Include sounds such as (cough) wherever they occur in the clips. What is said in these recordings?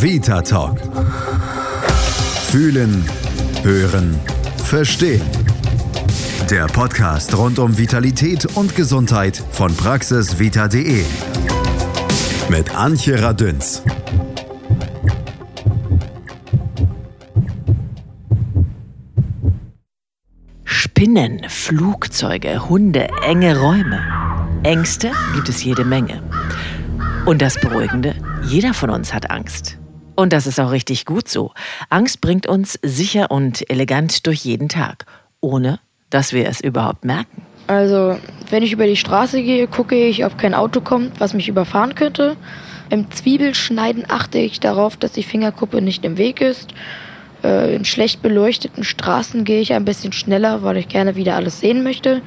Vita Talk. Fühlen, hören, verstehen. Der Podcast rund um Vitalität und Gesundheit von praxisvita.de. Mit Antje Radünz. Spinnen, Flugzeuge, Hunde, enge Räume. Ängste gibt es jede Menge. Und das Beruhigende, jeder von uns hat Angst. Und das ist auch richtig gut so. Angst bringt uns sicher und elegant durch jeden Tag, ohne dass wir es überhaupt merken. Also, wenn ich über die Straße gehe, gucke ich, ob kein Auto kommt, was mich überfahren könnte. Im Zwiebelschneiden achte ich darauf, dass die Fingerkuppe nicht im Weg ist. Äh, in schlecht beleuchteten Straßen gehe ich ein bisschen schneller, weil ich gerne wieder alles sehen möchte.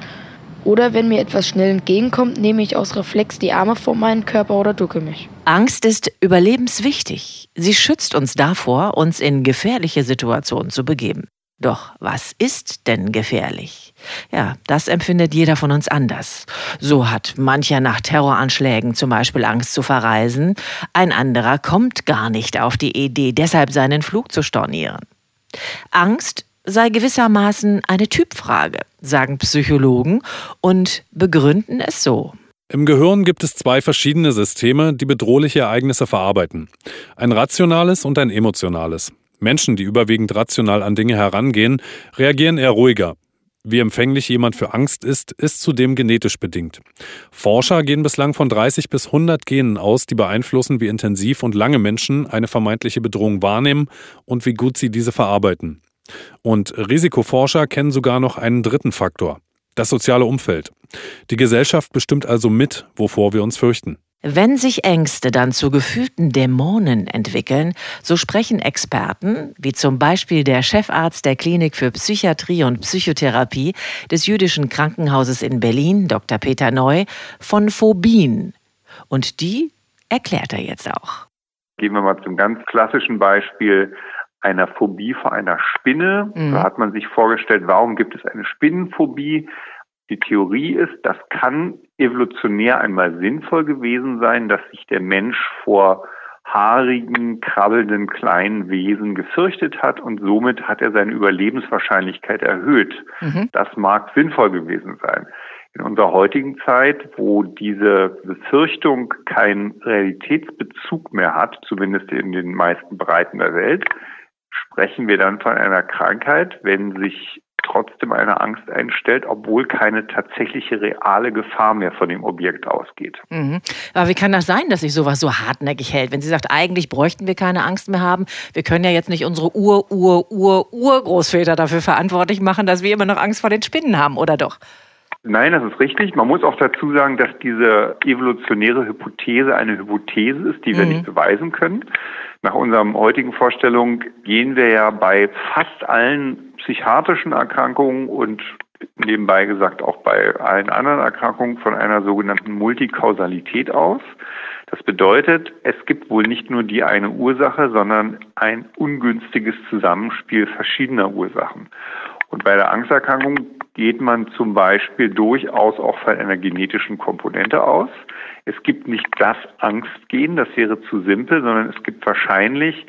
Oder wenn mir etwas schnell entgegenkommt, nehme ich aus Reflex die Arme vor meinen Körper oder ducke mich. Angst ist überlebenswichtig. Sie schützt uns davor, uns in gefährliche Situationen zu begeben. Doch was ist denn gefährlich? Ja, das empfindet jeder von uns anders. So hat mancher nach Terroranschlägen zum Beispiel Angst zu verreisen, ein anderer kommt gar nicht auf die Idee, deshalb seinen Flug zu stornieren. Angst sei gewissermaßen eine Typfrage, sagen Psychologen und begründen es so. Im Gehirn gibt es zwei verschiedene Systeme, die bedrohliche Ereignisse verarbeiten. Ein rationales und ein emotionales. Menschen, die überwiegend rational an Dinge herangehen, reagieren eher ruhiger. Wie empfänglich jemand für Angst ist, ist zudem genetisch bedingt. Forscher gehen bislang von 30 bis 100 Genen aus, die beeinflussen, wie intensiv und lange Menschen eine vermeintliche Bedrohung wahrnehmen und wie gut sie diese verarbeiten. Und Risikoforscher kennen sogar noch einen dritten Faktor, das soziale Umfeld. Die Gesellschaft bestimmt also mit, wovor wir uns fürchten. Wenn sich Ängste dann zu gefühlten Dämonen entwickeln, so sprechen Experten, wie zum Beispiel der Chefarzt der Klinik für Psychiatrie und Psychotherapie des jüdischen Krankenhauses in Berlin, Dr. Peter Neu, von Phobien. Und die erklärt er jetzt auch. Gehen wir mal zum ganz klassischen Beispiel einer Phobie vor einer Spinne. Mhm. Da hat man sich vorgestellt, warum gibt es eine Spinnenphobie? Die Theorie ist, das kann evolutionär einmal sinnvoll gewesen sein, dass sich der Mensch vor haarigen, krabbelnden kleinen Wesen gefürchtet hat und somit hat er seine Überlebenswahrscheinlichkeit erhöht. Mhm. Das mag sinnvoll gewesen sein. In unserer heutigen Zeit, wo diese Befürchtung keinen Realitätsbezug mehr hat, zumindest in den meisten Breiten der Welt, sprechen wir dann von einer Krankheit, wenn sich trotzdem eine Angst einstellt, obwohl keine tatsächliche reale Gefahr mehr von dem Objekt ausgeht. Mhm. Aber wie kann das sein, dass sich sowas so hartnäckig hält? Wenn sie sagt, eigentlich bräuchten wir keine Angst mehr haben, wir können ja jetzt nicht unsere Ur, Ur, Ur, Urgroßväter dafür verantwortlich machen, dass wir immer noch Angst vor den Spinnen haben, oder doch? Nein, das ist richtig. Man muss auch dazu sagen, dass diese evolutionäre Hypothese eine Hypothese ist, die wir mhm. nicht beweisen können. Nach unserem heutigen Vorstellung gehen wir ja bei fast allen psychiatrischen Erkrankungen und nebenbei gesagt auch bei allen anderen Erkrankungen von einer sogenannten Multikausalität aus. Das bedeutet, es gibt wohl nicht nur die eine Ursache, sondern ein ungünstiges Zusammenspiel verschiedener Ursachen. Und bei der Angsterkrankung geht man zum Beispiel durchaus auch von einer genetischen Komponente aus. Es gibt nicht das Angstgen, das wäre zu simpel, sondern es gibt wahrscheinlich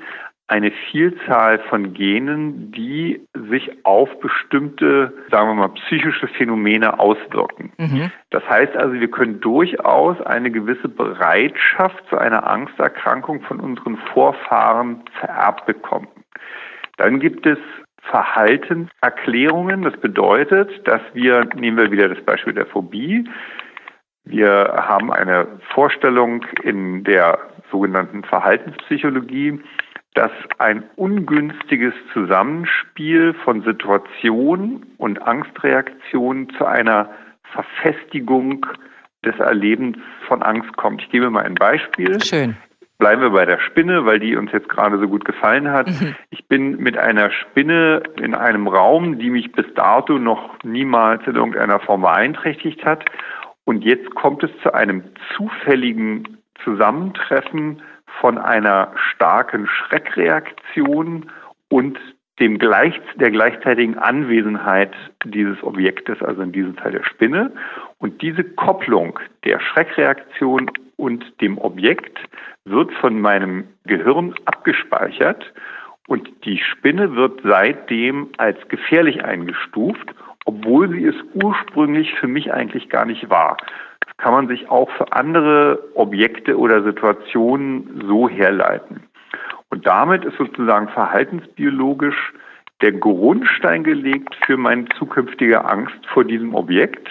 eine Vielzahl von Genen, die sich auf bestimmte, sagen wir mal, psychische Phänomene auswirken. Mhm. Das heißt also, wir können durchaus eine gewisse Bereitschaft zu einer Angsterkrankung von unseren Vorfahren vererbt bekommen. Dann gibt es Verhaltenserklärungen. Das bedeutet, dass wir, nehmen wir wieder das Beispiel der Phobie, wir haben eine Vorstellung in der sogenannten Verhaltenspsychologie, dass ein ungünstiges Zusammenspiel von Situationen und Angstreaktionen zu einer Verfestigung des Erlebens von Angst kommt. Ich gebe mal ein Beispiel. Schön. Bleiben wir bei der Spinne, weil die uns jetzt gerade so gut gefallen hat. Mhm. Ich bin mit einer Spinne in einem Raum, die mich bis dato noch niemals in irgendeiner Form beeinträchtigt hat. Und jetzt kommt es zu einem zufälligen Zusammentreffen von einer starken Schreckreaktion und dem gleich, der gleichzeitigen Anwesenheit dieses Objektes, also in diesem Fall der Spinne. Und diese Kopplung der Schreckreaktion und dem Objekt wird von meinem Gehirn abgespeichert und die Spinne wird seitdem als gefährlich eingestuft, obwohl sie es ursprünglich für mich eigentlich gar nicht war. Das kann man sich auch für andere Objekte oder Situationen so herleiten. Und damit ist sozusagen verhaltensbiologisch der Grundstein gelegt für meine zukünftige Angst vor diesem Objekt,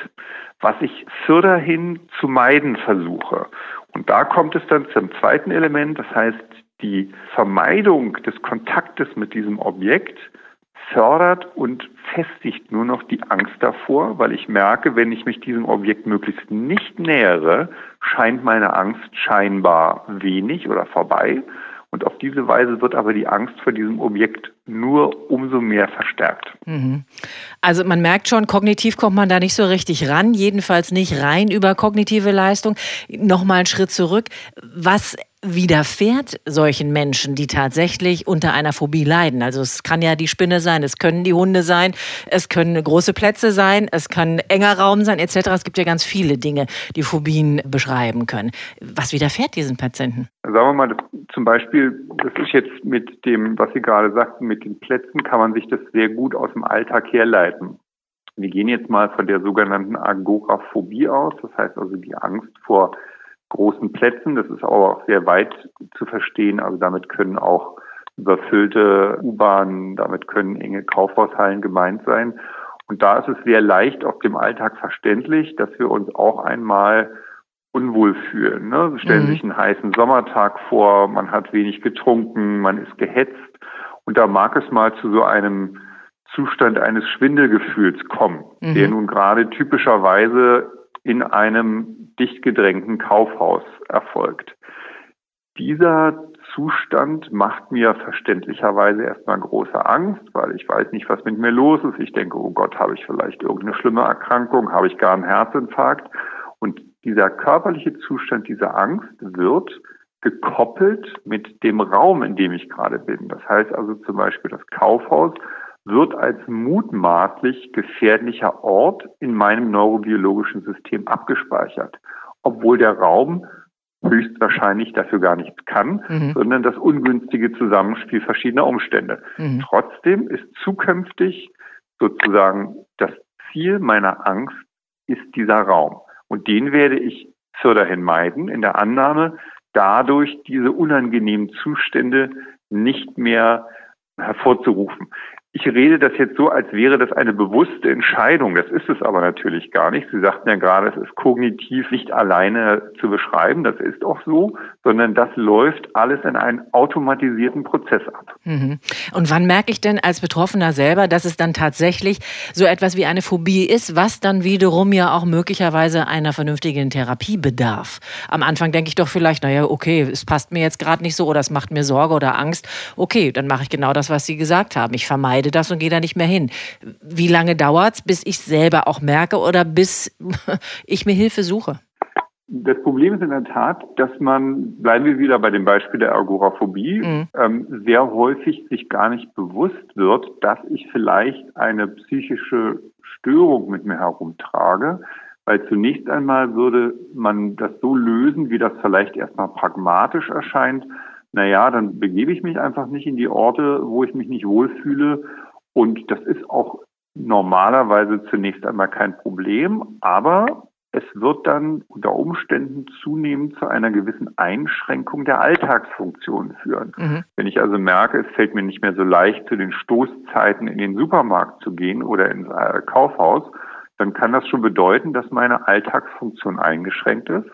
was ich fürderhin zu meiden versuche. Und da kommt es dann zum zweiten Element, das heißt, die Vermeidung des Kontaktes mit diesem Objekt fördert und festigt nur noch die Angst davor, weil ich merke, wenn ich mich diesem Objekt möglichst nicht nähere, scheint meine Angst scheinbar wenig oder vorbei. Und auf diese Weise wird aber die Angst vor diesem Objekt nur umso mehr verstärkt. Mhm. Also man merkt schon, kognitiv kommt man da nicht so richtig ran, jedenfalls nicht rein über kognitive Leistung. Nochmal einen Schritt zurück. Was widerfährt solchen Menschen, die tatsächlich unter einer Phobie leiden? Also es kann ja die Spinne sein, es können die Hunde sein, es können große Plätze sein, es kann enger Raum sein etc. Es gibt ja ganz viele Dinge, die Phobien beschreiben können. Was widerfährt diesen Patienten? Sagen wir mal, zum Beispiel, das ist jetzt mit dem, was Sie gerade sagten, mit den Plätzen kann man sich das sehr gut aus dem Alltag herleiten. Wir gehen jetzt mal von der sogenannten Agoraphobie aus, das heißt also die Angst vor großen Plätzen. Das ist aber auch sehr weit zu verstehen. Also damit können auch überfüllte U-Bahnen, damit können enge Kaufhaushallen gemeint sein. Und da ist es sehr leicht auf dem Alltag verständlich, dass wir uns auch einmal unwohl fühlen. Ne? Sie stellen mhm. sich einen heißen Sommertag vor, man hat wenig getrunken, man ist gehetzt und da mag es mal zu so einem Zustand eines Schwindelgefühls kommen, mhm. der nun gerade typischerweise in einem dicht gedrängten Kaufhaus erfolgt. Dieser Zustand macht mir verständlicherweise erstmal große Angst, weil ich weiß nicht, was mit mir los ist. Ich denke, oh Gott, habe ich vielleicht irgendeine schlimme Erkrankung, habe ich gar einen Herzinfarkt. Und dieser körperliche Zustand dieser Angst wird gekoppelt mit dem Raum, in dem ich gerade bin. Das heißt also zum Beispiel das Kaufhaus wird als mutmaßlich gefährlicher Ort in meinem neurobiologischen System abgespeichert, obwohl der Raum höchstwahrscheinlich dafür gar nichts kann, mhm. sondern das ungünstige Zusammenspiel verschiedener Umstände. Mhm. Trotzdem ist zukünftig sozusagen das Ziel meiner Angst ist dieser Raum. Und den werde ich fürderhin meiden, in der Annahme, dadurch diese unangenehmen Zustände nicht mehr hervorzurufen ich rede das jetzt so, als wäre das eine bewusste Entscheidung. Das ist es aber natürlich gar nicht. Sie sagten ja gerade, es ist kognitiv nicht alleine zu beschreiben. Das ist auch so, sondern das läuft alles in einen automatisierten Prozess ab. Mhm. Und wann merke ich denn als Betroffener selber, dass es dann tatsächlich so etwas wie eine Phobie ist, was dann wiederum ja auch möglicherweise einer vernünftigen Therapie bedarf? Am Anfang denke ich doch vielleicht, naja, okay, es passt mir jetzt gerade nicht so oder es macht mir Sorge oder Angst. Okay, dann mache ich genau das, was Sie gesagt haben. Ich vermeide vermeide das und gehe da nicht mehr hin. Wie lange dauert es, bis ich selber auch merke oder bis (laughs) ich mir Hilfe suche? Das Problem ist in der Tat, dass man, bleiben wir wieder bei dem Beispiel der Agoraphobie, mhm. ähm, sehr häufig sich gar nicht bewusst wird, dass ich vielleicht eine psychische Störung mit mir herumtrage, weil zunächst einmal würde man das so lösen, wie das vielleicht erstmal pragmatisch erscheint naja, dann begebe ich mich einfach nicht in die Orte, wo ich mich nicht wohlfühle. Und das ist auch normalerweise zunächst einmal kein Problem, aber es wird dann unter Umständen zunehmend zu einer gewissen Einschränkung der Alltagsfunktion führen. Mhm. Wenn ich also merke, es fällt mir nicht mehr so leicht, zu den Stoßzeiten in den Supermarkt zu gehen oder ins äh, Kaufhaus, dann kann das schon bedeuten, dass meine Alltagsfunktion eingeschränkt ist.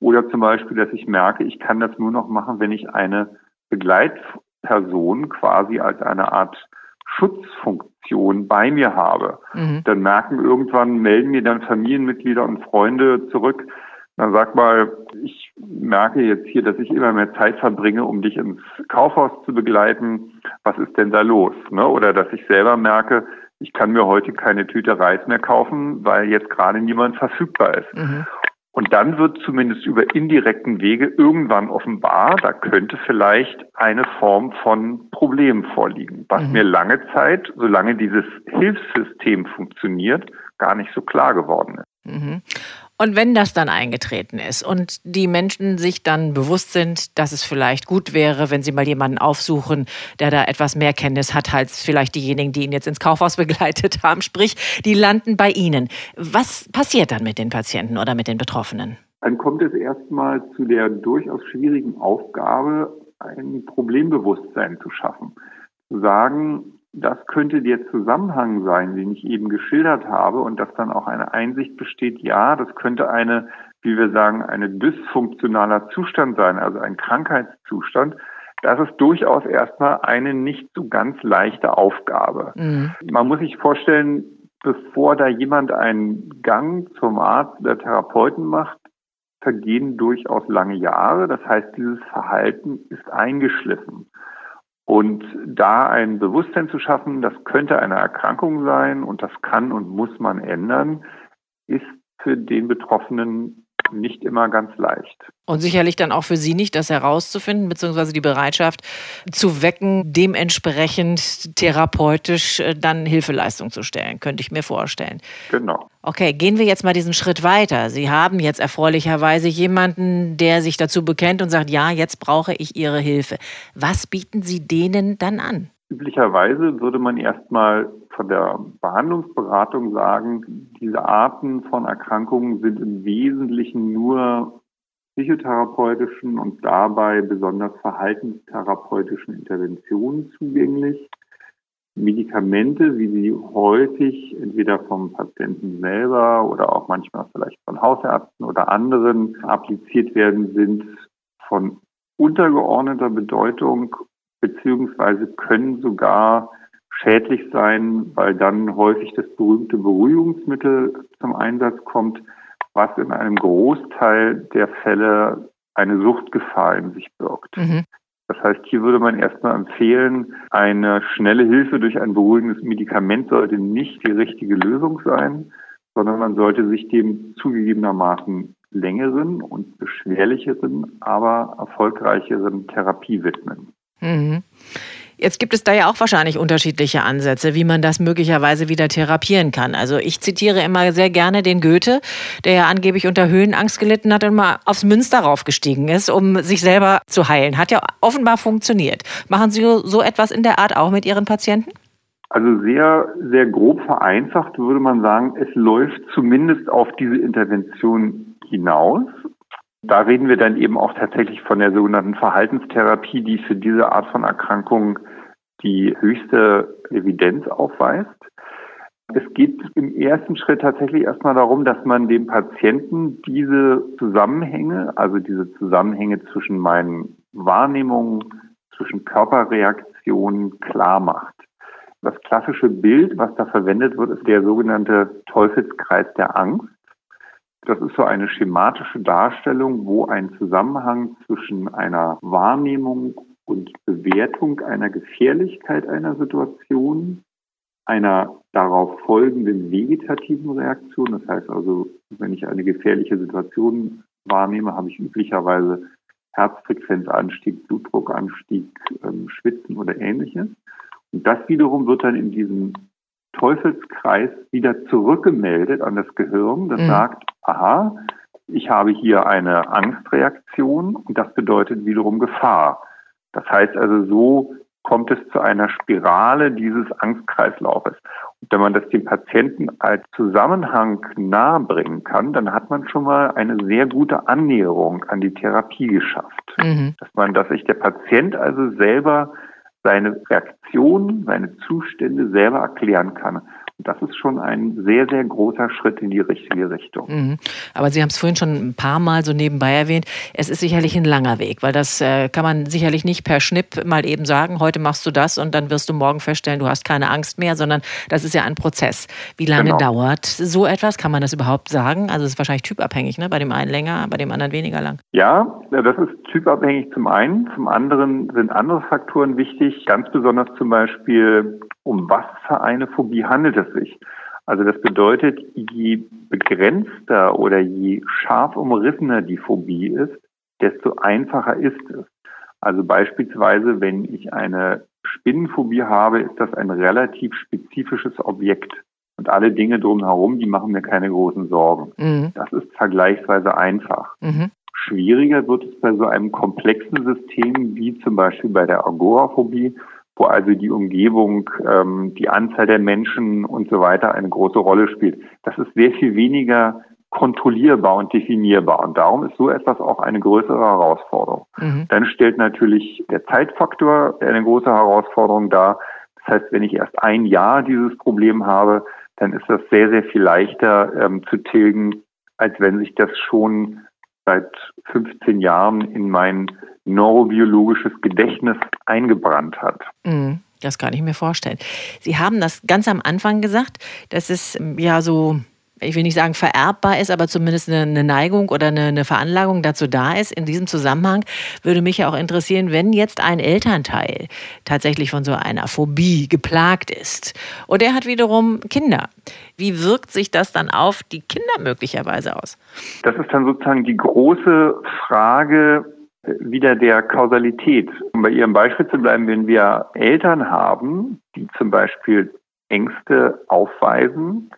Oder zum Beispiel, dass ich merke, ich kann das nur noch machen, wenn ich eine Begleitperson quasi als eine Art Schutzfunktion bei mir habe. Mhm. Dann merken irgendwann, melden mir dann Familienmitglieder und Freunde zurück. Dann sag mal, ich merke jetzt hier, dass ich immer mehr Zeit verbringe, um dich ins Kaufhaus zu begleiten. Was ist denn da los? Ne? Oder dass ich selber merke, ich kann mir heute keine Tüte Reis mehr kaufen, weil jetzt gerade niemand verfügbar ist. Mhm. Und dann wird zumindest über indirekten Wege irgendwann offenbar, da könnte vielleicht eine Form von Problem vorliegen, was mhm. mir lange Zeit, solange dieses Hilfssystem funktioniert, gar nicht so klar geworden ist. Mhm. Und wenn das dann eingetreten ist und die Menschen sich dann bewusst sind, dass es vielleicht gut wäre, wenn sie mal jemanden aufsuchen, der da etwas mehr Kenntnis hat als vielleicht diejenigen, die ihn jetzt ins Kaufhaus (laughs) begleitet haben, sprich, die landen bei Ihnen. Was passiert dann mit den Patienten oder mit den Betroffenen? Dann kommt es erstmal zu der durchaus schwierigen Aufgabe, ein Problembewusstsein zu schaffen. Zu sagen, das könnte der Zusammenhang sein, den ich eben geschildert habe und dass dann auch eine Einsicht besteht, ja, das könnte eine, wie wir sagen, eine dysfunktionaler Zustand sein, also ein Krankheitszustand. Das ist durchaus erstmal eine nicht so ganz leichte Aufgabe. Mhm. Man muss sich vorstellen, bevor da jemand einen Gang zum Arzt oder Therapeuten macht, vergehen durchaus lange Jahre. Das heißt, dieses Verhalten ist eingeschliffen. Und da ein Bewusstsein zu schaffen, das könnte eine Erkrankung sein und das kann und muss man ändern, ist für den Betroffenen nicht immer ganz leicht. Und sicherlich dann auch für Sie nicht, das herauszufinden, beziehungsweise die Bereitschaft zu wecken, dementsprechend therapeutisch äh, dann Hilfeleistung zu stellen, könnte ich mir vorstellen. Genau. Okay, gehen wir jetzt mal diesen Schritt weiter. Sie haben jetzt erfreulicherweise jemanden, der sich dazu bekennt und sagt, ja, jetzt brauche ich Ihre Hilfe. Was bieten Sie denen dann an? Üblicherweise würde man erstmal von der Behandlungsberatung sagen, diese Arten von Erkrankungen sind im Wesentlichen nur psychotherapeutischen und dabei besonders verhaltenstherapeutischen Interventionen zugänglich. Medikamente, wie sie häufig entweder vom Patienten selber oder auch manchmal vielleicht von Hausärzten oder anderen appliziert werden, sind von untergeordneter Bedeutung beziehungsweise können sogar schädlich sein, weil dann häufig das berühmte Beruhigungsmittel zum Einsatz kommt, was in einem Großteil der Fälle eine Suchtgefahr in sich birgt. Mhm. Das heißt, hier würde man erstmal empfehlen, eine schnelle Hilfe durch ein beruhigendes Medikament sollte nicht die richtige Lösung sein, sondern man sollte sich dem zugegebenermaßen längeren und beschwerlicheren, aber erfolgreicheren Therapie widmen. Mhm. Jetzt gibt es da ja auch wahrscheinlich unterschiedliche Ansätze, wie man das möglicherweise wieder therapieren kann. Also ich zitiere immer sehr gerne den Goethe, der ja angeblich unter Höhenangst gelitten hat und mal aufs Münster raufgestiegen ist, um sich selber zu heilen. Hat ja offenbar funktioniert. Machen Sie so etwas in der Art auch mit Ihren Patienten? Also sehr, sehr grob vereinfacht würde man sagen, es läuft zumindest auf diese Intervention hinaus. Da reden wir dann eben auch tatsächlich von der sogenannten Verhaltenstherapie, die für diese Art von Erkrankung die höchste Evidenz aufweist. Es geht im ersten Schritt tatsächlich erstmal darum, dass man dem Patienten diese Zusammenhänge, also diese Zusammenhänge zwischen meinen Wahrnehmungen, zwischen Körperreaktionen klar macht. Das klassische Bild, was da verwendet wird, ist der sogenannte Teufelskreis der Angst. Das ist so eine schematische Darstellung, wo ein Zusammenhang zwischen einer Wahrnehmung und Bewertung einer Gefährlichkeit einer Situation, einer darauf folgenden vegetativen Reaktion, das heißt also, wenn ich eine gefährliche Situation wahrnehme, habe ich üblicherweise Herzfrequenzanstieg, Blutdruckanstieg, ähm, Schwitzen oder ähnliches. Und das wiederum wird dann in diesem Teufelskreis wieder zurückgemeldet an das Gehirn, das mhm. sagt, aha, ich habe hier eine Angstreaktion und das bedeutet wiederum Gefahr. Das heißt also, so kommt es zu einer Spirale dieses Angstkreislaufes. Und wenn man das dem Patienten als Zusammenhang nahebringen kann, dann hat man schon mal eine sehr gute Annäherung an die Therapie geschafft. Mhm. Dass man, dass sich der Patient also selber seine Reaktionen, seine Zustände selber erklären kann. Das ist schon ein sehr, sehr großer Schritt in die richtige Richtung. Mhm. Aber Sie haben es vorhin schon ein paar Mal so nebenbei erwähnt. Es ist sicherlich ein langer Weg, weil das äh, kann man sicherlich nicht per Schnipp mal eben sagen, heute machst du das und dann wirst du morgen feststellen, du hast keine Angst mehr, sondern das ist ja ein Prozess. Wie lange genau. dauert so etwas? Kann man das überhaupt sagen? Also es ist wahrscheinlich typabhängig, ne? bei dem einen länger, bei dem anderen weniger lang. Ja, das ist typabhängig zum einen. Zum anderen sind andere Faktoren wichtig, ganz besonders zum Beispiel um was für eine Phobie handelt es sich? Also das bedeutet, je begrenzter oder je scharf umrissener die Phobie ist, desto einfacher ist es. Also beispielsweise, wenn ich eine Spinnenphobie habe, ist das ein relativ spezifisches Objekt. Und alle Dinge drumherum, die machen mir keine großen Sorgen. Mhm. Das ist vergleichsweise einfach. Mhm. Schwieriger wird es bei so einem komplexen System wie zum Beispiel bei der Agoraphobie, wo also die Umgebung, ähm, die Anzahl der Menschen und so weiter eine große Rolle spielt. Das ist sehr viel weniger kontrollierbar und definierbar. Und darum ist so etwas auch eine größere Herausforderung. Mhm. Dann stellt natürlich der Zeitfaktor eine große Herausforderung dar. Das heißt, wenn ich erst ein Jahr dieses Problem habe, dann ist das sehr, sehr viel leichter ähm, zu tilgen, als wenn sich das schon seit 15 Jahren in mein neurobiologisches Gedächtnis eingebrannt hat. Mhm. Das kann ich mir vorstellen. Sie haben das ganz am Anfang gesagt, dass es ja so ich will nicht sagen vererbbar ist, aber zumindest eine, Neigung oder eine, eine, Veranlagung dazu da ist. In diesem Zusammenhang würde mich ja auch interessieren, wenn jetzt ein Elternteil tatsächlich von so einer Phobie geplagt ist und er hat wiederum Kinder. Wie wirkt sich das dann auf die Kinder möglicherweise aus? Das ist dann sozusagen die große Frage, äh, wieder der Kausalität. Um bei Ihrem Beispiel zu bleiben, wenn wir Eltern haben, die zum Beispiel Ängste aufweisen,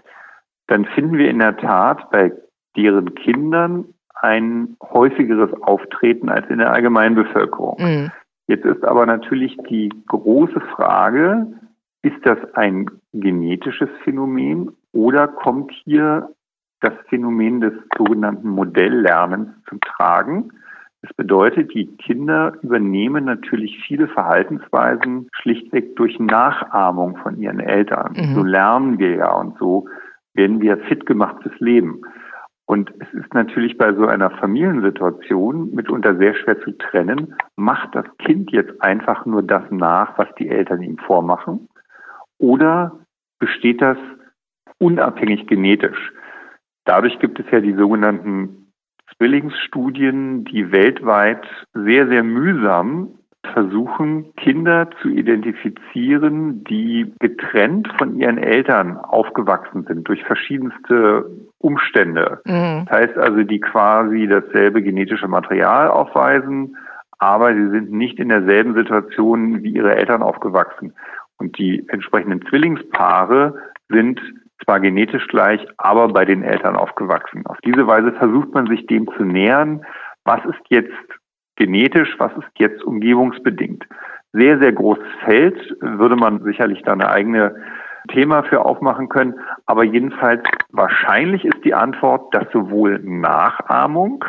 dann finden wir in der Tat bei deren Kindern ein häufigeres Auftreten als in der Allgemeinbevölkerung. Mhm. Jetzt ist aber natürlich die große Frage, ist das ein genetisches Phänomen oder kommt hier das Phänomen des sogenannten Modelllernens zum Tragen? Das bedeutet, die Kinder übernehmen natürlich viele Verhaltensweisen schlichtweg durch Nachahmung von ihren Eltern. Mhm. So lernen wir ja und so werden wir fit gemacht fürs Leben. Und es ist natürlich bei so einer Familiensituation mitunter sehr schwer zu trennen, macht das Kind jetzt einfach nur das nach, was die Eltern ihm vormachen, oder besteht das unabhängig genetisch? Dadurch gibt es ja die sogenannten Zwillingsstudien, die weltweit sehr, sehr mühsam versuchen, Kinder zu identifizieren, die getrennt von ihren Eltern aufgewachsen sind durch verschiedenste Umstände. Mhm. Das heißt also, die quasi dasselbe genetische Material aufweisen, aber sie sind nicht in derselben Situation wie ihre Eltern aufgewachsen. Und die entsprechenden Zwillingspaare sind zwar genetisch gleich, aber bei den Eltern aufgewachsen. Auf diese Weise versucht man sich dem zu nähern. Was ist jetzt genetisch, was ist jetzt umgebungsbedingt. Sehr, sehr großes Feld, würde man sicherlich da eine eigene Thema für aufmachen können. Aber jedenfalls wahrscheinlich ist die Antwort, dass sowohl Nachahmung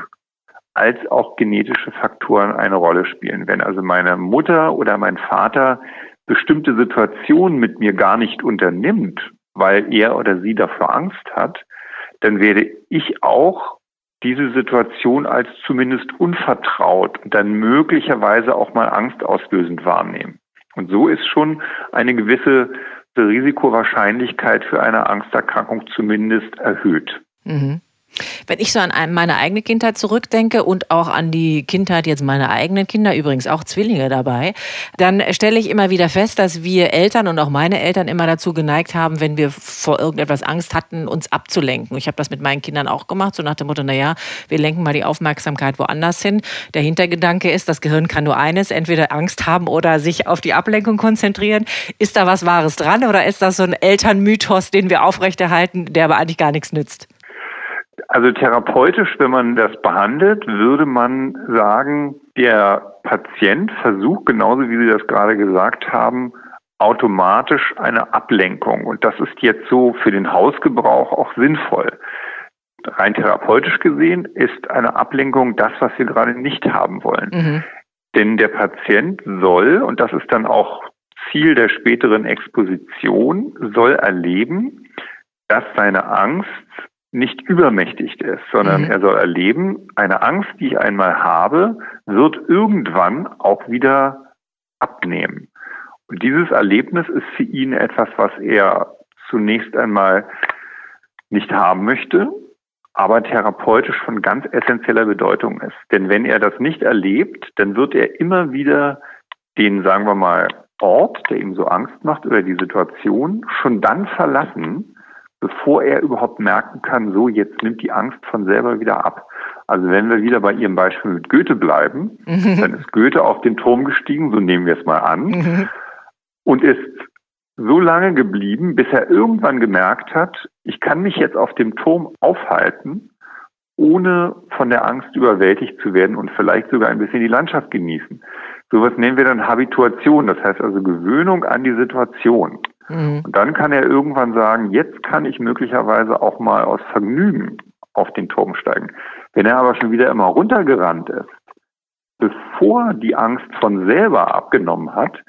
als auch genetische Faktoren eine Rolle spielen. Wenn also meine Mutter oder mein Vater bestimmte Situationen mit mir gar nicht unternimmt, weil er oder sie davor Angst hat, dann werde ich auch diese Situation als zumindest unvertraut und dann möglicherweise auch mal angstauslösend wahrnehmen. Und so ist schon eine gewisse Risikowahrscheinlichkeit für eine Angsterkrankung zumindest erhöht. Mhm. Wenn ich so an meine eigene Kindheit zurückdenke und auch an die Kindheit jetzt meiner eigenen Kinder, übrigens auch Zwillinge dabei, dann stelle ich immer wieder fest, dass wir Eltern und auch meine Eltern immer dazu geneigt haben, wenn wir vor irgendetwas Angst hatten, uns abzulenken. Ich habe das mit meinen Kindern auch gemacht, so nach dem Motto, naja, wir lenken mal die Aufmerksamkeit woanders hin. Der Hintergedanke ist, das Gehirn kann nur eines, entweder Angst haben oder sich auf die Ablenkung konzentrieren. Ist da was Wahres dran oder ist das so ein Elternmythos, den wir aufrechterhalten, der aber eigentlich gar nichts nützt? Also therapeutisch, wenn man das behandelt, würde man sagen, der Patient versucht, genauso wie Sie das gerade gesagt haben, automatisch eine Ablenkung. Und das ist jetzt so für den Hausgebrauch auch sinnvoll. Rein therapeutisch gesehen ist eine Ablenkung das, was wir gerade nicht haben wollen. Mhm. Denn der Patient soll, und das ist dann auch Ziel der späteren Exposition, soll erleben, dass seine Angst nicht übermächtig ist, sondern mhm. er soll erleben, eine Angst, die ich einmal habe, wird irgendwann auch wieder abnehmen. Und dieses Erlebnis ist für ihn etwas, was er zunächst einmal nicht haben möchte, aber therapeutisch von ganz essentieller Bedeutung ist. Denn wenn er das nicht erlebt, dann wird er immer wieder den, sagen wir mal, Ort, der ihm so Angst macht oder die Situation schon dann verlassen, bevor er überhaupt merken kann, so jetzt nimmt die Angst von selber wieder ab. Also wenn wir wieder bei Ihrem Beispiel mit Goethe bleiben, mhm. dann ist Goethe auf den Turm gestiegen, so nehmen wir es mal an, mhm. und ist so lange geblieben, bis er irgendwann gemerkt hat, ich kann mich jetzt auf dem Turm aufhalten, ohne von der Angst überwältigt zu werden und vielleicht sogar ein bisschen die Landschaft genießen. Sowas nennen wir dann Habituation, das heißt also Gewöhnung an die Situation. Mhm. Und dann kann er irgendwann sagen, jetzt kann ich möglicherweise auch mal aus Vergnügen auf den Turm steigen. Wenn er aber schon wieder immer runtergerannt ist, bevor die Angst von selber abgenommen hat,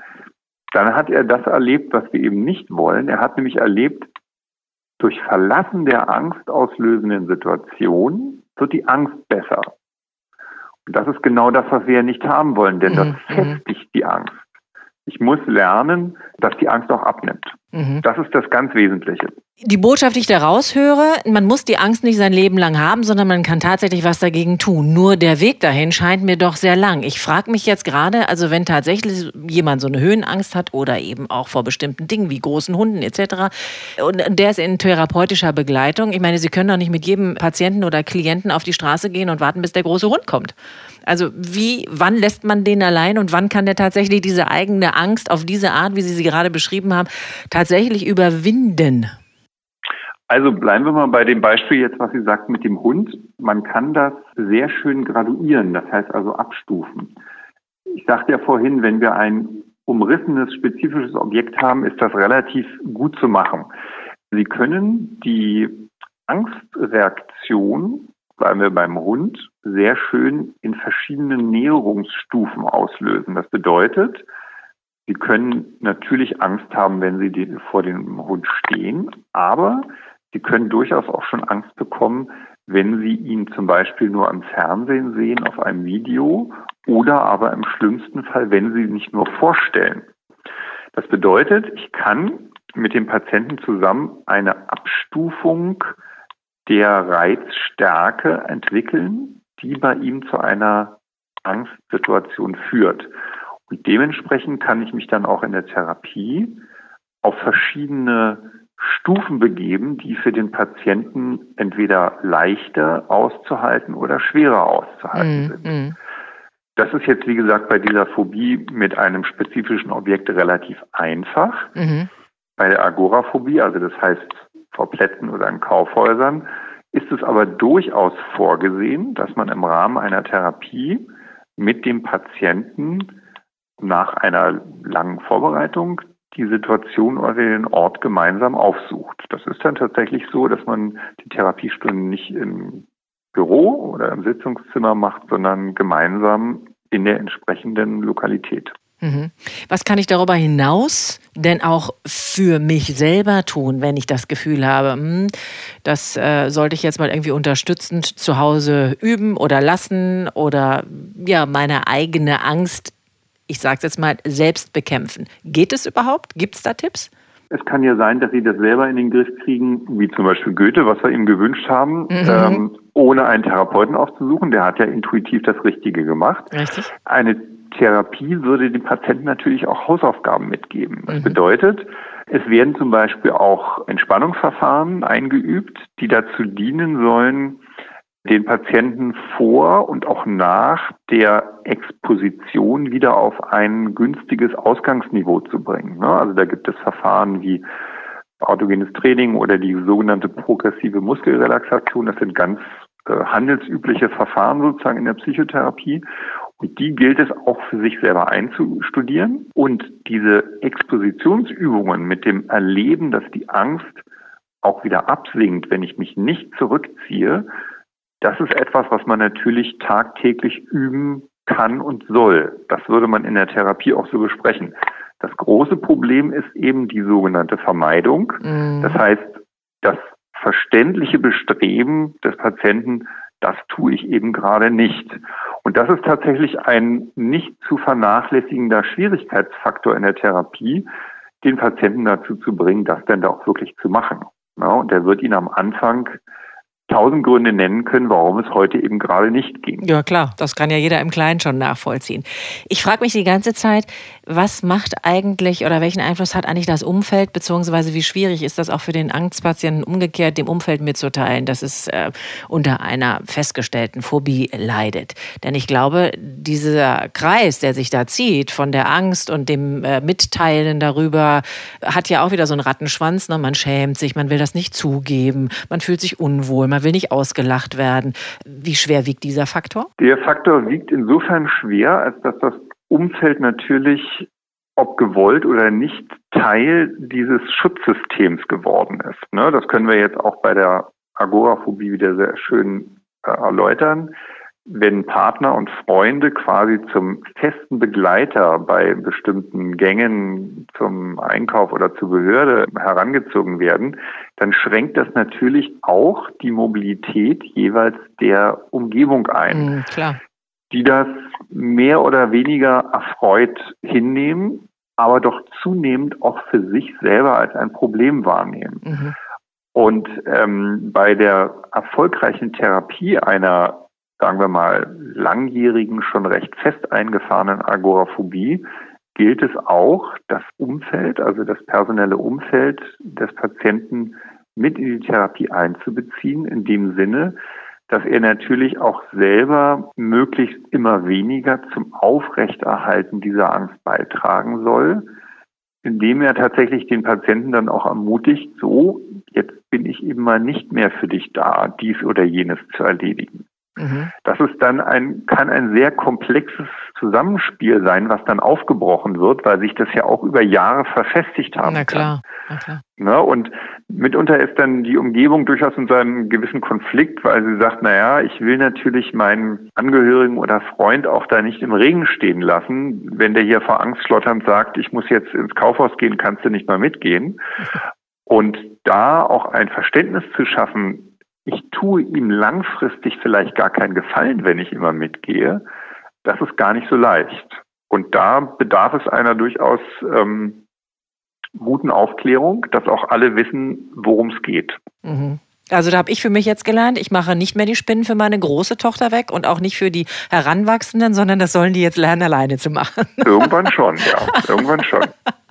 dann hat er das erlebt, was wir eben nicht wollen. Er hat nämlich erlebt, durch Verlassen der angstauslösenden Situation wird die Angst besser. Und das ist genau das, was wir ja nicht haben wollen, denn das mhm. festigt die Angst. Ich muss lernen, dass die Angst auch abnimmt. Mhm. Das ist das ganz Wesentliche. Die Botschaft, die ich da raushöre, man muss die Angst nicht sein Leben lang haben, sondern man kann tatsächlich was dagegen tun. Nur der Weg dahin scheint mir doch sehr lang. Ich frage mich jetzt gerade, also wenn tatsächlich jemand so eine Höhenangst hat oder eben auch vor bestimmten Dingen wie großen Hunden etc. und der ist in therapeutischer Begleitung. Ich meine, Sie können doch nicht mit jedem Patienten oder Klienten auf die Straße gehen und warten, bis der große Hund kommt. Also wie, wann lässt man den allein und wann kann der tatsächlich diese eigene Angst auf diese Art, wie Sie sie gerade beschrieben haben, tatsächlich überwinden? Also bleiben wir mal bei dem Beispiel jetzt, was Sie sagten mit dem Hund. Man kann das sehr schön graduieren, das heißt also abstufen. Ich sagte ja vorhin, wenn wir ein umrissenes, spezifisches Objekt haben, ist das relativ gut zu machen. Sie können die Angstreaktion, bleiben wir beim Hund, sehr schön in verschiedenen Näherungsstufen auslösen. Das bedeutet, Sie können natürlich Angst haben, wenn Sie vor dem Hund stehen, aber Sie können durchaus auch schon Angst bekommen, wenn Sie ihn zum Beispiel nur am Fernsehen sehen, auf einem Video oder aber im schlimmsten Fall, wenn Sie nicht nur vorstellen. Das bedeutet, ich kann mit dem Patienten zusammen eine Abstufung der Reizstärke entwickeln, die bei ihm zu einer Angstsituation führt. Und dementsprechend kann ich mich dann auch in der Therapie auf verschiedene Stufen begeben, die für den Patienten entweder leichter auszuhalten oder schwerer auszuhalten mm, sind. Mm. Das ist jetzt, wie gesagt, bei dieser Phobie mit einem spezifischen Objekt relativ einfach. Mm. Bei der Agoraphobie, also das heißt vor Plätzen oder in Kaufhäusern, ist es aber durchaus vorgesehen, dass man im Rahmen einer Therapie mit dem Patienten nach einer langen Vorbereitung die Situation oder den Ort gemeinsam aufsucht. Das ist dann tatsächlich so, dass man die Therapiestunden nicht im Büro oder im Sitzungszimmer macht, sondern gemeinsam in der entsprechenden Lokalität. Mhm. Was kann ich darüber hinaus denn auch für mich selber tun, wenn ich das Gefühl habe, hm, das äh, sollte ich jetzt mal irgendwie unterstützend zu Hause üben oder lassen oder ja, meine eigene Angst ich sage es jetzt mal, selbst bekämpfen. Geht es überhaupt? Gibt es da Tipps? Es kann ja sein, dass Sie das selber in den Griff kriegen, wie zum Beispiel Goethe, was wir ihm gewünscht haben, mhm. ähm, ohne einen Therapeuten aufzusuchen. Der hat ja intuitiv das Richtige gemacht. Richtig. Eine Therapie würde dem Patienten natürlich auch Hausaufgaben mitgeben. Das mhm. bedeutet, es werden zum Beispiel auch Entspannungsverfahren eingeübt, die dazu dienen sollen, den Patienten vor und auch nach der Exposition wieder auf ein günstiges Ausgangsniveau zu bringen. Ne? Also da gibt es Verfahren wie autogenes Training oder die sogenannte progressive Muskelrelaxation. Das sind ganz äh, handelsübliche Verfahren sozusagen in der Psychotherapie. Und die gilt es auch für sich selber einzustudieren. Und diese Expositionsübungen mit dem Erleben, dass die Angst auch wieder absinkt, wenn ich mich nicht zurückziehe, das ist etwas, was man natürlich tagtäglich üben kann und soll. Das würde man in der Therapie auch so besprechen. Das große Problem ist eben die sogenannte Vermeidung. Mhm. Das heißt, das verständliche Bestreben des Patienten, das tue ich eben gerade nicht. Und das ist tatsächlich ein nicht zu vernachlässigender Schwierigkeitsfaktor in der Therapie, den Patienten dazu zu bringen, das dann da auch wirklich zu machen. Ja, und der wird ihn am Anfang tausend Gründe nennen können, warum es heute eben gerade nicht ging. Ja klar, das kann ja jeder im Kleinen schon nachvollziehen. Ich frage mich die ganze Zeit, was macht eigentlich oder welchen Einfluss hat eigentlich das Umfeld, beziehungsweise wie schwierig ist das auch für den Angstpatienten umgekehrt, dem Umfeld mitzuteilen, dass es äh, unter einer festgestellten Phobie leidet. Denn ich glaube, dieser Kreis, der sich da zieht von der Angst und dem äh, Mitteilen darüber, hat ja auch wieder so einen Rattenschwanz. Ne? Man schämt sich, man will das nicht zugeben, man fühlt sich unwohl, man will nicht ausgelacht werden. Wie schwer wiegt dieser Faktor? Der Faktor wiegt insofern schwer, als dass das Umfeld natürlich, ob gewollt oder nicht, Teil dieses Schutzsystems geworden ist. Ne? Das können wir jetzt auch bei der Agoraphobie wieder sehr schön äh, erläutern wenn Partner und Freunde quasi zum festen Begleiter bei bestimmten Gängen zum Einkauf oder zur Behörde herangezogen werden, dann schränkt das natürlich auch die Mobilität jeweils der Umgebung ein. Klar. Die das mehr oder weniger erfreut hinnehmen, aber doch zunehmend auch für sich selber als ein Problem wahrnehmen. Mhm. Und ähm, bei der erfolgreichen Therapie einer sagen wir mal, langjährigen, schon recht fest eingefahrenen Agoraphobie gilt es auch, das Umfeld, also das personelle Umfeld des Patienten mit in die Therapie einzubeziehen, in dem Sinne, dass er natürlich auch selber möglichst immer weniger zum Aufrechterhalten dieser Angst beitragen soll, indem er tatsächlich den Patienten dann auch ermutigt, so, jetzt bin ich eben mal nicht mehr für dich da, dies oder jenes zu erledigen. Mhm. Das ist dann ein, kann ein sehr komplexes Zusammenspiel sein, was dann aufgebrochen wird, weil sich das ja auch über Jahre verfestigt haben Na klar. kann. Na klar. Ne? Und mitunter ist dann die Umgebung durchaus in seinem gewissen Konflikt, weil sie sagt, na ja, ich will natürlich meinen Angehörigen oder Freund auch da nicht im Regen stehen lassen, wenn der hier vor Angst schlotternd sagt, ich muss jetzt ins Kaufhaus gehen, kannst du nicht mal mitgehen. (laughs) Und da auch ein Verständnis zu schaffen, ich tue ihm langfristig vielleicht gar keinen Gefallen, wenn ich immer mitgehe, das ist gar nicht so leicht. Und da bedarf es einer durchaus ähm, guten Aufklärung, dass auch alle wissen, worum es geht. Mhm. Also da habe ich für mich jetzt gelernt, ich mache nicht mehr die Spinnen für meine große Tochter weg und auch nicht für die Heranwachsenden, sondern das sollen die jetzt lernen, alleine zu machen. Irgendwann schon, ja. Irgendwann schon. (laughs)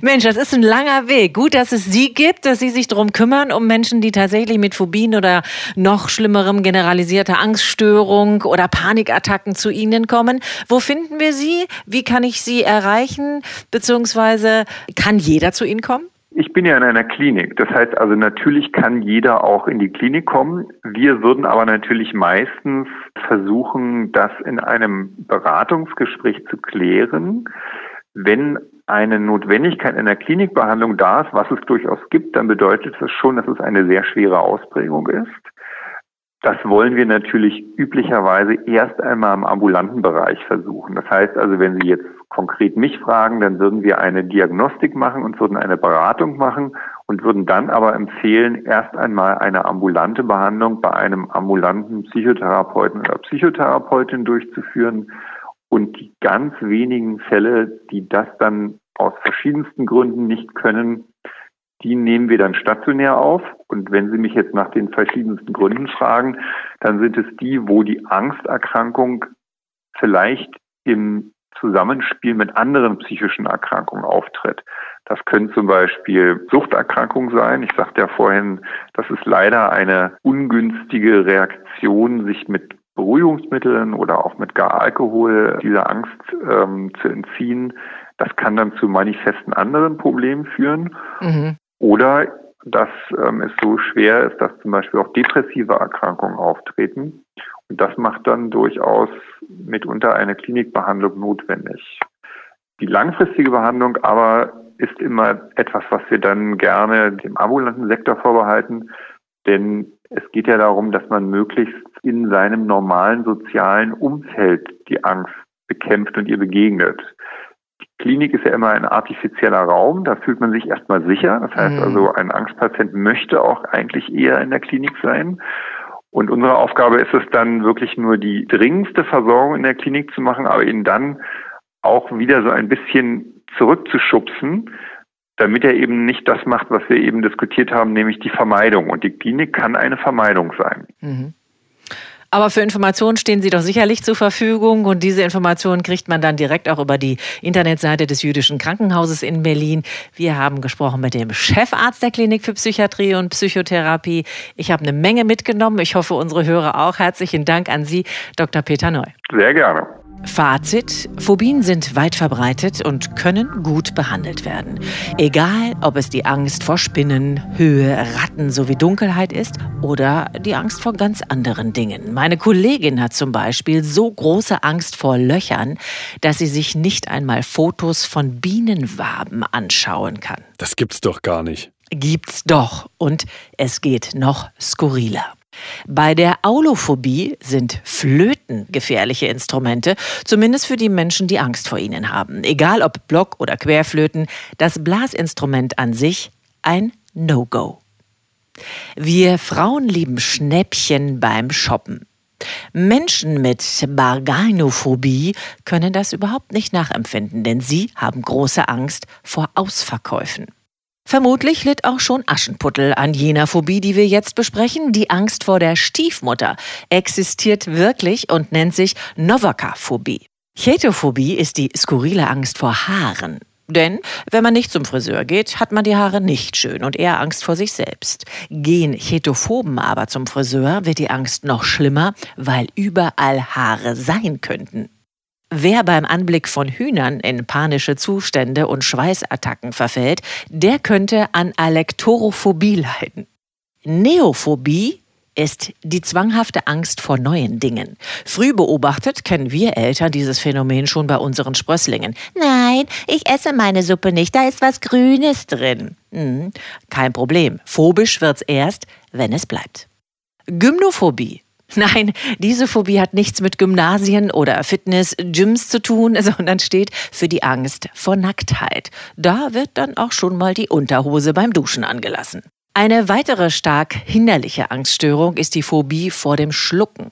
Mensch, das ist ein langer Weg. Gut, dass es Sie gibt, dass Sie sich darum kümmern, um Menschen, die tatsächlich mit Phobien oder noch schlimmerem generalisierter Angststörung oder Panikattacken zu Ihnen kommen. Wo finden wir Sie? Wie kann ich Sie erreichen? Beziehungsweise kann jeder zu Ihnen kommen? Ich bin ja in einer Klinik. Das heißt also, natürlich kann jeder auch in die Klinik kommen. Wir würden aber natürlich meistens versuchen, das in einem Beratungsgespräch zu klären. Wenn eine Notwendigkeit einer Klinikbehandlung da ist, was es durchaus gibt, dann bedeutet das schon, dass es eine sehr schwere Ausprägung ist. Das wollen wir natürlich üblicherweise erst einmal im ambulanten Bereich versuchen. Das heißt also, wenn Sie jetzt konkret mich fragen, dann würden wir eine Diagnostik machen und würden eine Beratung machen und würden dann aber empfehlen, erst einmal eine ambulante Behandlung bei einem ambulanten Psychotherapeuten oder Psychotherapeutin durchzuführen, und die ganz wenigen Fälle, die das dann aus verschiedensten Gründen nicht können, die nehmen wir dann stationär auf. Und wenn Sie mich jetzt nach den verschiedensten Gründen fragen, dann sind es die, wo die Angsterkrankung vielleicht im Zusammenspiel mit anderen psychischen Erkrankungen auftritt. Das können zum Beispiel Suchterkrankungen sein. Ich sagte ja vorhin, das ist leider eine ungünstige Reaktion, sich mit Beruhigungsmitteln oder auch mit gar Alkohol dieser Angst ähm, zu entziehen, das kann dann zu manifesten anderen Problemen führen. Mhm. Oder dass ähm, es so schwer ist, dass zum Beispiel auch depressive Erkrankungen auftreten. Und das macht dann durchaus mitunter eine Klinikbehandlung notwendig. Die langfristige Behandlung aber ist immer etwas, was wir dann gerne dem ambulanten Sektor vorbehalten, denn es geht ja darum, dass man möglichst in seinem normalen sozialen Umfeld die Angst bekämpft und ihr begegnet. Die Klinik ist ja immer ein artifizieller Raum, da fühlt man sich erstmal sicher. Das heißt mhm. also, ein Angstpatient möchte auch eigentlich eher in der Klinik sein. Und unsere Aufgabe ist es dann wirklich nur die dringendste Versorgung in der Klinik zu machen, aber ihn dann auch wieder so ein bisschen zurückzuschubsen, damit er eben nicht das macht, was wir eben diskutiert haben, nämlich die Vermeidung. Und die Klinik kann eine Vermeidung sein. Mhm. Aber für Informationen stehen Sie doch sicherlich zur Verfügung und diese Informationen kriegt man dann direkt auch über die Internetseite des Jüdischen Krankenhauses in Berlin. Wir haben gesprochen mit dem Chefarzt der Klinik für Psychiatrie und Psychotherapie. Ich habe eine Menge mitgenommen. Ich hoffe, unsere Hörer auch. Herzlichen Dank an Sie, Dr. Peter Neu. Sehr gerne. Fazit, Phobien sind weit verbreitet und können gut behandelt werden. Egal, ob es die Angst vor Spinnen, Höhe, Ratten sowie Dunkelheit ist oder die Angst vor ganz anderen Dingen. Meine Kollegin hat zum Beispiel so große Angst vor Löchern, dass sie sich nicht einmal Fotos von Bienenwaben anschauen kann. Das gibt's doch gar nicht. Gibt's doch. Und es geht noch skurriler. Bei der Aulophobie sind Flöten gefährliche Instrumente, zumindest für die Menschen, die Angst vor ihnen haben. Egal ob Block- oder Querflöten, das Blasinstrument an sich ein No-Go. Wir Frauen lieben Schnäppchen beim Shoppen. Menschen mit Bargainophobie können das überhaupt nicht nachempfinden, denn sie haben große Angst vor Ausverkäufen. Vermutlich litt auch schon Aschenputtel an jener Phobie, die wir jetzt besprechen. Die Angst vor der Stiefmutter existiert wirklich und nennt sich Novaka-Phobie. Chetophobie ist die skurrile Angst vor Haaren. Denn wenn man nicht zum Friseur geht, hat man die Haare nicht schön und eher Angst vor sich selbst. Gehen Chetophoben aber zum Friseur, wird die Angst noch schlimmer, weil überall Haare sein könnten. Wer beim Anblick von Hühnern in panische Zustände und Schweißattacken verfällt, der könnte an Alektorophobie leiden. Neophobie ist die zwanghafte Angst vor neuen Dingen. Früh beobachtet kennen wir Eltern dieses Phänomen schon bei unseren Sprösslingen. Nein, ich esse meine Suppe nicht, da ist was Grünes drin. Hm, kein Problem. Phobisch wird's erst, wenn es bleibt. Gymnophobie (laughs) Nein, diese Phobie hat nichts mit Gymnasien oder Fitness, Gyms zu tun, (laughs) sondern steht für die Angst vor Nacktheit. Da wird dann auch schon mal die Unterhose beim Duschen angelassen. Eine weitere stark hinderliche Angststörung ist die Phobie vor dem Schlucken.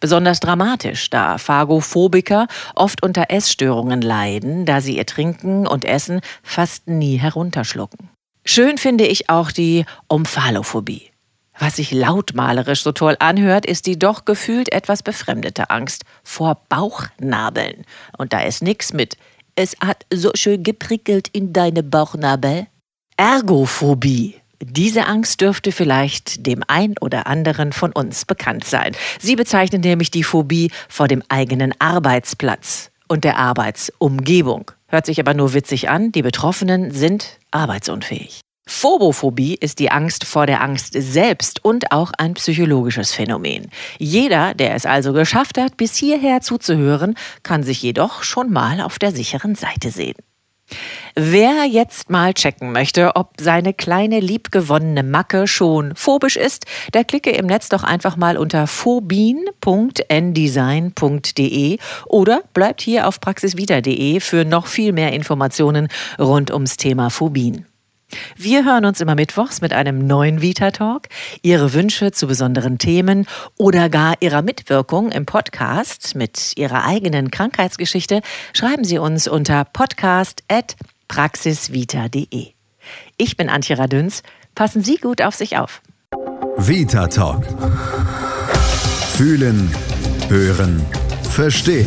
Besonders dramatisch, da Phagophobiker oft unter Essstörungen leiden, da sie ihr Trinken und Essen fast nie herunterschlucken. Schön finde ich auch die Omphalophobie. Was sich lautmalerisch so toll anhört, ist die doch gefühlt etwas befremdete Angst vor Bauchnabeln. Und da ist nix mit, es hat so schön geprickelt in deine Bauchnabel. Ergophobie. Diese Angst dürfte vielleicht dem ein oder anderen von uns bekannt sein. Sie bezeichnet nämlich die Phobie vor dem eigenen Arbeitsplatz und der Arbeitsumgebung. Hört sich aber nur witzig an, die Betroffenen sind arbeitsunfähig. Phobophobie ist die Angst vor der Angst selbst und auch ein psychologisches Phänomen. Jeder, der es also geschafft hat, bis hierher zuzuhören, kann sich jedoch schon mal auf der sicheren Seite sehen. Wer jetzt mal checken möchte, ob seine kleine liebgewonnene Macke schon phobisch ist, der klicke im Netz doch einfach mal unter phobien.ndesign.de oder bleibt hier auf praxisvita.de für noch viel mehr Informationen rund ums Thema Phobien. Wir hören uns immer mittwochs mit einem neuen Vita Talk. Ihre Wünsche zu besonderen Themen oder gar Ihrer Mitwirkung im Podcast mit Ihrer eigenen Krankheitsgeschichte schreiben Sie uns unter podcast.praxisvita.de. Ich bin Antje Radüns. Passen Sie gut auf sich auf. Vita Talk. Fühlen, hören, verstehen.